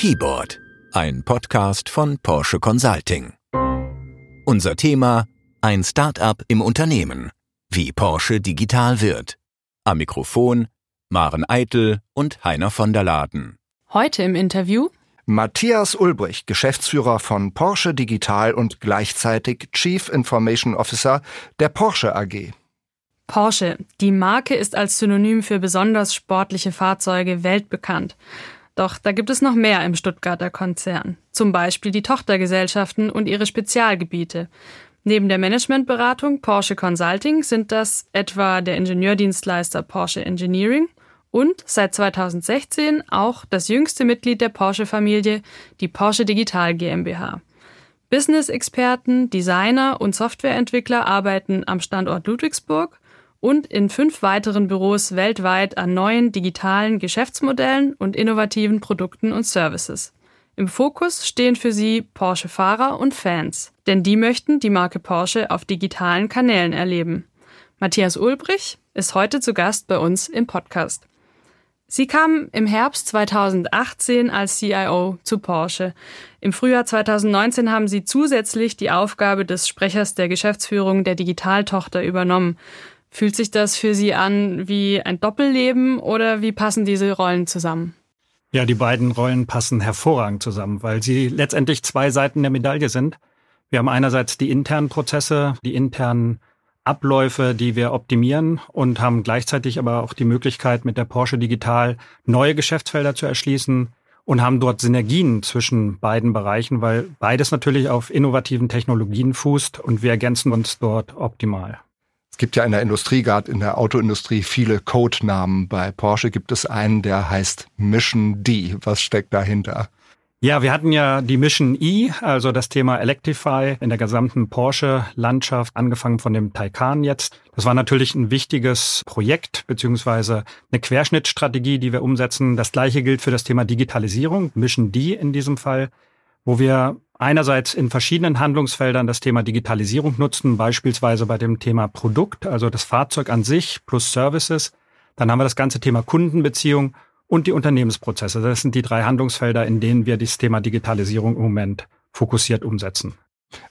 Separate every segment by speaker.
Speaker 1: Keyboard, ein Podcast von Porsche Consulting. Unser Thema ein Start-up im Unternehmen, wie Porsche digital wird. Am Mikrofon Maren Eitel und Heiner von der Laden.
Speaker 2: Heute im Interview
Speaker 3: Matthias Ulbrich, Geschäftsführer von Porsche Digital und gleichzeitig Chief Information Officer der Porsche AG.
Speaker 2: Porsche, die Marke ist als Synonym für besonders sportliche Fahrzeuge weltbekannt. Doch da gibt es noch mehr im Stuttgarter Konzern. Zum Beispiel die Tochtergesellschaften und ihre Spezialgebiete. Neben der Managementberatung Porsche Consulting sind das etwa der Ingenieurdienstleister Porsche Engineering und seit 2016 auch das jüngste Mitglied der Porsche-Familie, die Porsche Digital GmbH. Business-Experten, Designer und Softwareentwickler arbeiten am Standort Ludwigsburg und in fünf weiteren Büros weltweit an neuen digitalen Geschäftsmodellen und innovativen Produkten und Services. Im Fokus stehen für sie Porsche-Fahrer und Fans, denn die möchten die Marke Porsche auf digitalen Kanälen erleben. Matthias Ulbrich ist heute zu Gast bei uns im Podcast. Sie kam im Herbst 2018 als CIO zu Porsche. Im Frühjahr 2019 haben Sie zusätzlich die Aufgabe des Sprechers der Geschäftsführung der Digitaltochter übernommen. Fühlt sich das für Sie an wie ein Doppelleben oder wie passen diese Rollen zusammen?
Speaker 4: Ja, die beiden Rollen passen hervorragend zusammen, weil sie letztendlich zwei Seiten der Medaille sind. Wir haben einerseits die internen Prozesse, die internen Abläufe, die wir optimieren und haben gleichzeitig aber auch die Möglichkeit, mit der Porsche Digital neue Geschäftsfelder zu erschließen und haben dort Synergien zwischen beiden Bereichen, weil beides natürlich auf innovativen Technologien fußt und wir ergänzen uns dort optimal
Speaker 3: gibt ja in der Industrie, gerade in der Autoindustrie, viele Codenamen. Bei Porsche gibt es einen, der heißt Mission D. Was steckt dahinter?
Speaker 4: Ja, wir hatten ja die Mission E, also das Thema Electrify in der gesamten Porsche-Landschaft, angefangen von dem Taycan jetzt. Das war natürlich ein wichtiges Projekt beziehungsweise eine Querschnittstrategie, die wir umsetzen. Das gleiche gilt für das Thema Digitalisierung, Mission D in diesem Fall, wo wir einerseits in verschiedenen Handlungsfeldern das Thema Digitalisierung nutzen, beispielsweise bei dem Thema Produkt, also das Fahrzeug an sich plus Services. Dann haben wir das ganze Thema Kundenbeziehung und die Unternehmensprozesse. Das sind die drei Handlungsfelder, in denen wir das Thema Digitalisierung im Moment fokussiert umsetzen.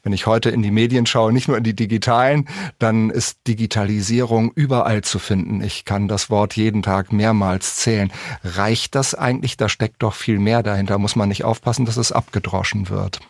Speaker 3: Wenn ich heute in die Medien schaue, nicht nur in die digitalen, dann ist Digitalisierung überall zu finden. Ich kann das Wort jeden Tag mehrmals zählen. Reicht das eigentlich? Da steckt doch viel mehr dahinter. Muss man nicht aufpassen, dass es abgedroschen wird?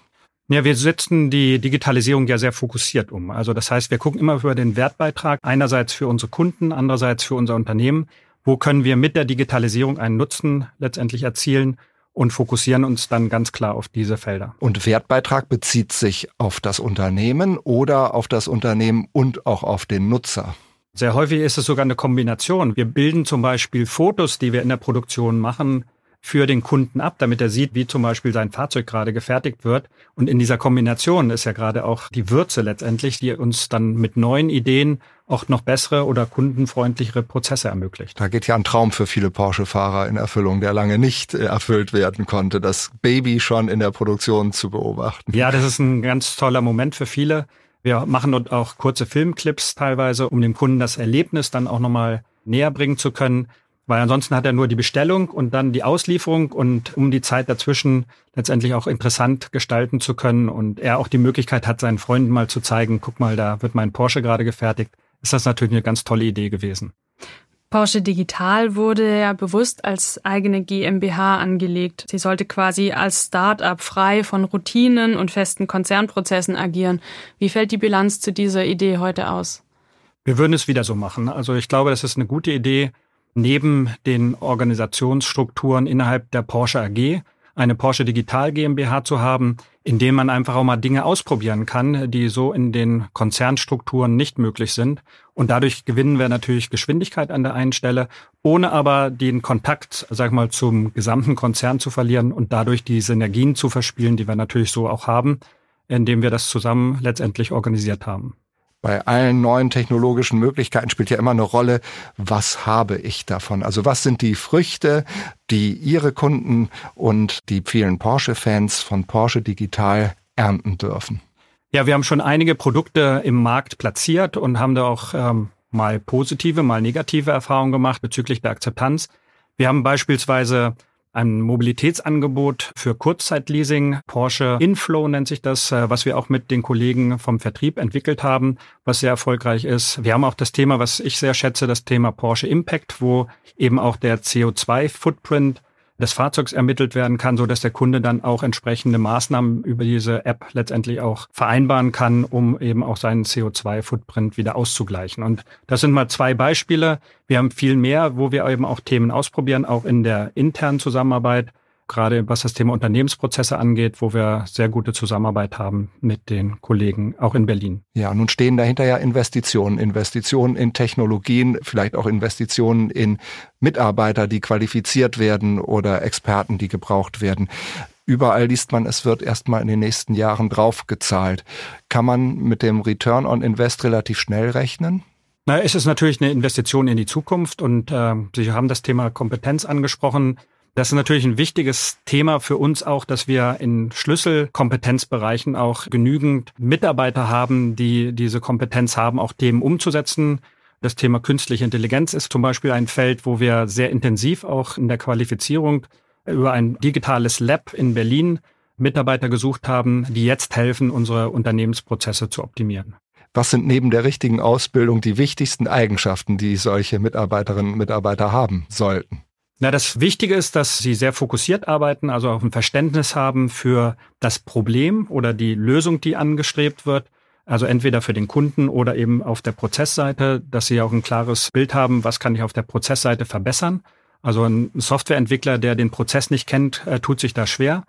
Speaker 4: Ja, wir setzen die Digitalisierung ja sehr fokussiert um. Also das heißt, wir gucken immer über den Wertbeitrag, einerseits für unsere Kunden, andererseits für unser Unternehmen. Wo können wir mit der Digitalisierung einen Nutzen letztendlich erzielen und fokussieren uns dann ganz klar auf diese Felder.
Speaker 3: Und Wertbeitrag bezieht sich auf das Unternehmen oder auf das Unternehmen und auch auf den Nutzer?
Speaker 4: Sehr häufig ist es sogar eine Kombination. Wir bilden zum Beispiel Fotos, die wir in der Produktion machen, für den Kunden ab, damit er sieht, wie zum Beispiel sein Fahrzeug gerade gefertigt wird. Und in dieser Kombination ist ja gerade auch die Würze letztendlich, die uns dann mit neuen Ideen auch noch bessere oder kundenfreundlichere Prozesse ermöglicht.
Speaker 3: Da geht ja ein Traum für viele Porsche-Fahrer in Erfüllung, der lange nicht erfüllt werden konnte, das Baby schon in der Produktion zu beobachten.
Speaker 4: Ja, das ist ein ganz toller Moment für viele. Wir machen dort auch kurze Filmclips teilweise, um dem Kunden das Erlebnis dann auch nochmal näher bringen zu können weil ansonsten hat er nur die Bestellung und dann die Auslieferung und um die Zeit dazwischen letztendlich auch interessant gestalten zu können und er auch die Möglichkeit hat, seinen Freunden mal zu zeigen, guck mal, da wird mein Porsche gerade gefertigt, ist das natürlich eine ganz tolle Idee gewesen.
Speaker 2: Porsche Digital wurde ja bewusst als eigene GmbH angelegt. Sie sollte quasi als Start-up frei von Routinen und festen Konzernprozessen agieren. Wie fällt die Bilanz zu dieser Idee heute aus?
Speaker 4: Wir würden es wieder so machen. Also ich glaube, das ist eine gute Idee neben den Organisationsstrukturen innerhalb der Porsche AG eine Porsche Digital GmbH zu haben, in dem man einfach auch mal Dinge ausprobieren kann, die so in den Konzernstrukturen nicht möglich sind. Und dadurch gewinnen wir natürlich Geschwindigkeit an der einen Stelle, ohne aber den Kontakt, sag ich mal, zum gesamten Konzern zu verlieren und dadurch die Synergien zu verspielen, die wir natürlich so auch haben, indem wir das zusammen letztendlich organisiert haben
Speaker 3: bei allen neuen technologischen Möglichkeiten spielt ja immer eine Rolle, was habe ich davon? Also was sind die Früchte, die Ihre Kunden und die vielen Porsche-Fans von Porsche Digital ernten dürfen?
Speaker 4: Ja, wir haben schon einige Produkte im Markt platziert und haben da auch ähm, mal positive, mal negative Erfahrungen gemacht bezüglich der Akzeptanz. Wir haben beispielsweise ein Mobilitätsangebot für Kurzzeitleasing. Porsche Inflow nennt sich das, äh, was wir auch mit den Kollegen vom Vertrieb entwickelt haben, was sehr erfolgreich ist. Wir haben auch das Thema, was ich sehr schätze, das Thema Porsche Impact, wo eben auch der CO2-Footprint des Fahrzeugs ermittelt werden kann, so dass der Kunde dann auch entsprechende Maßnahmen über diese App letztendlich auch vereinbaren kann, um eben auch seinen CO2-Footprint wieder auszugleichen. Und das sind mal zwei Beispiele. Wir haben viel mehr, wo wir eben auch Themen ausprobieren, auch in der internen Zusammenarbeit gerade was das Thema Unternehmensprozesse angeht, wo wir sehr gute Zusammenarbeit haben mit den Kollegen, auch in Berlin.
Speaker 3: Ja, nun stehen dahinter ja Investitionen, Investitionen in Technologien, vielleicht auch Investitionen in Mitarbeiter, die qualifiziert werden oder Experten, die gebraucht werden. Überall liest man, es wird erstmal in den nächsten Jahren draufgezahlt. Kann man mit dem Return on Invest relativ schnell rechnen?
Speaker 4: Na, es ist natürlich eine Investition in die Zukunft und äh, Sie haben das Thema Kompetenz angesprochen. Das ist natürlich ein wichtiges Thema für uns auch, dass wir in Schlüsselkompetenzbereichen auch genügend Mitarbeiter haben, die diese Kompetenz haben, auch Themen umzusetzen. Das Thema künstliche Intelligenz ist zum Beispiel ein Feld, wo wir sehr intensiv auch in der Qualifizierung über ein digitales Lab in Berlin Mitarbeiter gesucht haben, die jetzt helfen, unsere Unternehmensprozesse zu optimieren.
Speaker 3: Was sind neben der richtigen Ausbildung die wichtigsten Eigenschaften, die solche Mitarbeiterinnen und Mitarbeiter haben sollten?
Speaker 4: Na, das Wichtige ist, dass sie sehr fokussiert arbeiten, also auch ein Verständnis haben für das Problem oder die Lösung, die angestrebt wird. Also entweder für den Kunden oder eben auf der Prozessseite, dass sie auch ein klares Bild haben, was kann ich auf der Prozessseite verbessern. Also ein Softwareentwickler, der den Prozess nicht kennt, äh, tut sich da schwer.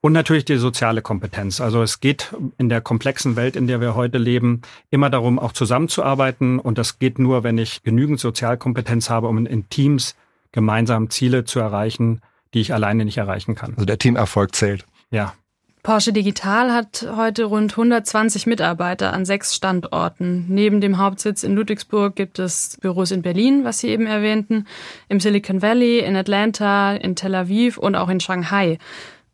Speaker 4: Und natürlich die soziale Kompetenz. Also es geht in der komplexen Welt, in der wir heute leben, immer darum, auch zusammenzuarbeiten. Und das geht nur, wenn ich genügend Sozialkompetenz habe, um in Teams gemeinsam Ziele zu erreichen, die ich alleine nicht erreichen kann.
Speaker 3: Also der Teamerfolg zählt.
Speaker 4: Ja.
Speaker 2: Porsche Digital hat heute rund 120 Mitarbeiter an sechs Standorten. Neben dem Hauptsitz in Ludwigsburg gibt es Büros in Berlin, was Sie eben erwähnten, im Silicon Valley, in Atlanta, in Tel Aviv und auch in Shanghai.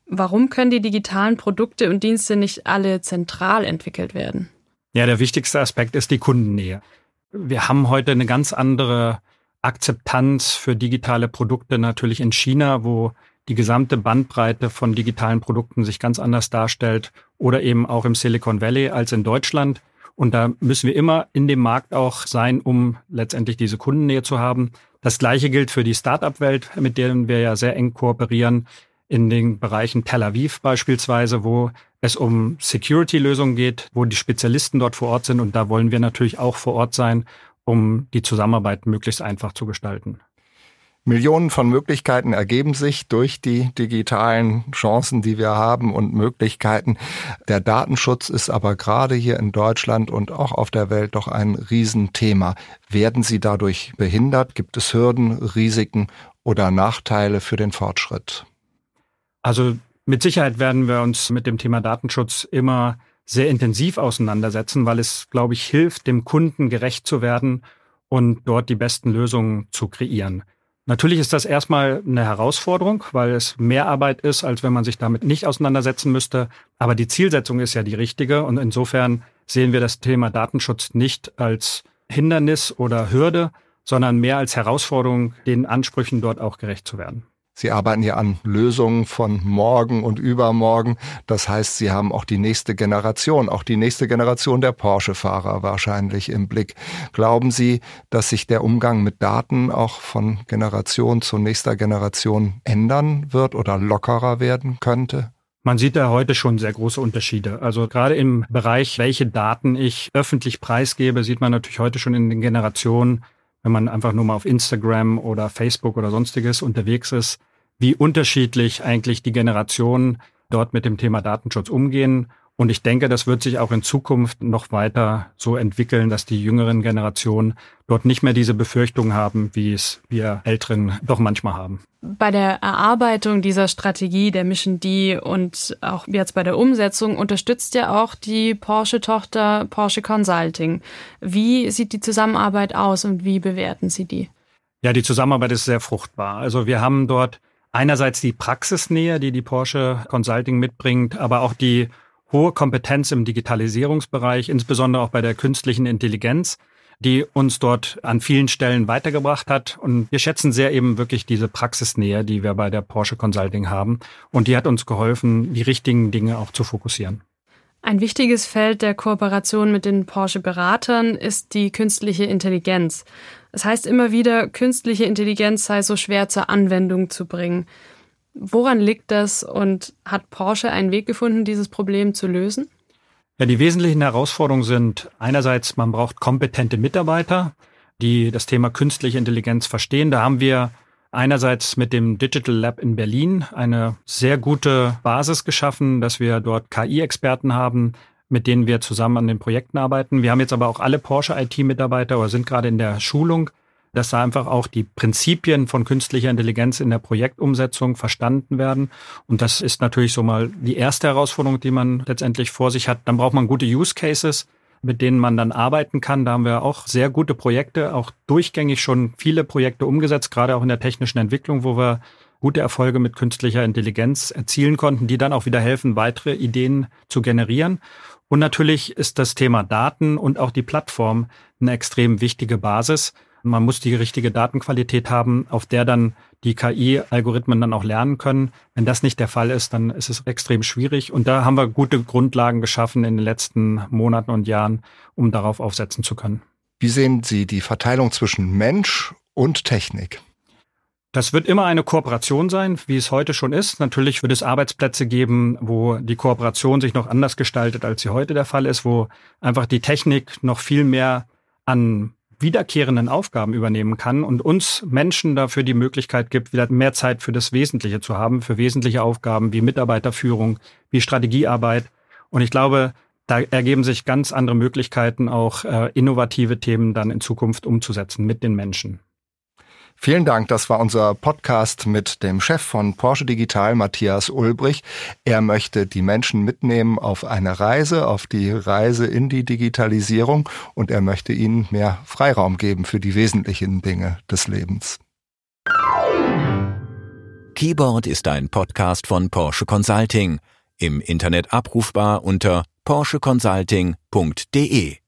Speaker 2: Warum können die digitalen Produkte und Dienste nicht alle zentral entwickelt werden?
Speaker 4: Ja, der wichtigste Aspekt ist die Kundennähe. Wir haben heute eine ganz andere Akzeptanz für digitale Produkte natürlich in China, wo die gesamte Bandbreite von digitalen Produkten sich ganz anders darstellt oder eben auch im Silicon Valley als in Deutschland. Und da müssen wir immer in dem Markt auch sein, um letztendlich diese Kundennähe zu haben. Das Gleiche gilt für die Startup-Welt, mit denen wir ja sehr eng kooperieren, in den Bereichen Tel Aviv beispielsweise, wo es um Security-Lösungen geht, wo die Spezialisten dort vor Ort sind. Und da wollen wir natürlich auch vor Ort sein, um die Zusammenarbeit möglichst einfach zu gestalten.
Speaker 3: Millionen von Möglichkeiten ergeben sich durch die digitalen Chancen, die wir haben und Möglichkeiten. Der Datenschutz ist aber gerade hier in Deutschland und auch auf der Welt doch ein Riesenthema. Werden Sie dadurch behindert? Gibt es Hürden, Risiken oder Nachteile für den Fortschritt?
Speaker 4: Also mit Sicherheit werden wir uns mit dem Thema Datenschutz immer sehr intensiv auseinandersetzen, weil es, glaube ich, hilft, dem Kunden gerecht zu werden und dort die besten Lösungen zu kreieren. Natürlich ist das erstmal eine Herausforderung, weil es mehr Arbeit ist, als wenn man sich damit nicht auseinandersetzen müsste. Aber die Zielsetzung ist ja die richtige und insofern sehen wir das Thema Datenschutz nicht als Hindernis oder Hürde, sondern mehr als Herausforderung, den Ansprüchen dort auch gerecht zu werden.
Speaker 3: Sie arbeiten ja an Lösungen von morgen und übermorgen. Das heißt, Sie haben auch die nächste Generation, auch die nächste Generation der Porsche-Fahrer wahrscheinlich im Blick. Glauben Sie, dass sich der Umgang mit Daten auch von Generation zu nächster Generation ändern wird oder lockerer werden könnte?
Speaker 4: Man sieht da heute schon sehr große Unterschiede. Also gerade im Bereich, welche Daten ich öffentlich preisgebe, sieht man natürlich heute schon in den Generationen, wenn man einfach nur mal auf Instagram oder Facebook oder sonstiges unterwegs ist, wie unterschiedlich eigentlich die Generationen dort mit dem Thema Datenschutz umgehen. Und ich denke, das wird sich auch in Zukunft noch weiter so entwickeln, dass die jüngeren Generationen dort nicht mehr diese Befürchtungen haben, wie es wir Älteren doch manchmal haben.
Speaker 2: Bei der Erarbeitung dieser Strategie der Mission D und auch jetzt bei der Umsetzung unterstützt ja auch die Porsche-Tochter Porsche Consulting. Wie sieht die Zusammenarbeit aus und wie bewerten Sie die?
Speaker 4: Ja, die Zusammenarbeit ist sehr fruchtbar. Also wir haben dort einerseits die Praxisnähe, die die Porsche Consulting mitbringt, aber auch die hohe Kompetenz im Digitalisierungsbereich, insbesondere auch bei der künstlichen Intelligenz. die uns dort an vielen Stellen weitergebracht hat. Und wir schätzen sehr eben wirklich diese Praxisnähe, die wir bei der Porsche Consulting haben. Und die hat uns geholfen, die richtigen Dinge auch zu fokussieren.
Speaker 2: Ein wichtiges Feld der Kooperation mit den Porsche-Beratern ist die künstliche Intelligenz. Es heißt immer wieder, künstliche Intelligenz sei so schwer zur Anwendung zu bringen. Woran liegt das und hat Porsche einen Weg gefunden, dieses Problem zu lösen?
Speaker 4: Ja, die wesentlichen Herausforderungen sind einerseits, man braucht kompetente Mitarbeiter, die das Thema künstliche Intelligenz verstehen. Da haben wir einerseits mit dem Digital Lab in Berlin eine sehr gute Basis geschaffen, dass wir dort KI-Experten haben, mit denen wir zusammen an den Projekten arbeiten. Wir haben jetzt aber auch alle Porsche IT-Mitarbeiter oder sind gerade in der Schulung, dass da einfach auch die Prinzipien von künstlicher Intelligenz in der Projektumsetzung verstanden werden. Und das ist natürlich so mal die erste Herausforderung, die man letztendlich vor sich hat. Dann braucht man gute Use Cases mit denen man dann arbeiten kann. Da haben wir auch sehr gute Projekte, auch durchgängig schon viele Projekte umgesetzt, gerade auch in der technischen Entwicklung, wo wir gute Erfolge mit künstlicher Intelligenz erzielen konnten, die dann auch wieder helfen, weitere Ideen zu generieren. Und natürlich ist das Thema Daten und auch die Plattform eine extrem wichtige Basis. Man muss die richtige Datenqualität haben, auf der dann die KI-Algorithmen dann auch lernen können. Wenn das nicht der Fall ist, dann ist es extrem schwierig. Und da haben wir gute Grundlagen geschaffen in den letzten Monaten und Jahren, um darauf aufsetzen zu können.
Speaker 3: Wie sehen Sie die Verteilung zwischen Mensch und Technik?
Speaker 4: Das wird immer eine Kooperation sein, wie es heute schon ist. Natürlich wird es Arbeitsplätze geben, wo die Kooperation sich noch anders gestaltet, als sie heute der Fall ist, wo einfach die Technik noch viel mehr an wiederkehrenden Aufgaben übernehmen kann und uns Menschen dafür die Möglichkeit gibt, wieder mehr Zeit für das Wesentliche zu haben, für wesentliche Aufgaben wie Mitarbeiterführung, wie Strategiearbeit. Und ich glaube, da ergeben sich ganz andere Möglichkeiten, auch äh, innovative Themen dann in Zukunft umzusetzen mit den Menschen.
Speaker 3: Vielen Dank. Das war unser Podcast mit dem Chef von Porsche Digital, Matthias Ulbrich. Er möchte die Menschen mitnehmen auf eine Reise, auf die Reise in die Digitalisierung und er möchte ihnen mehr Freiraum geben für die wesentlichen Dinge des Lebens.
Speaker 1: Keyboard ist ein Podcast von Porsche Consulting. Im Internet abrufbar unter porscheconsulting.de.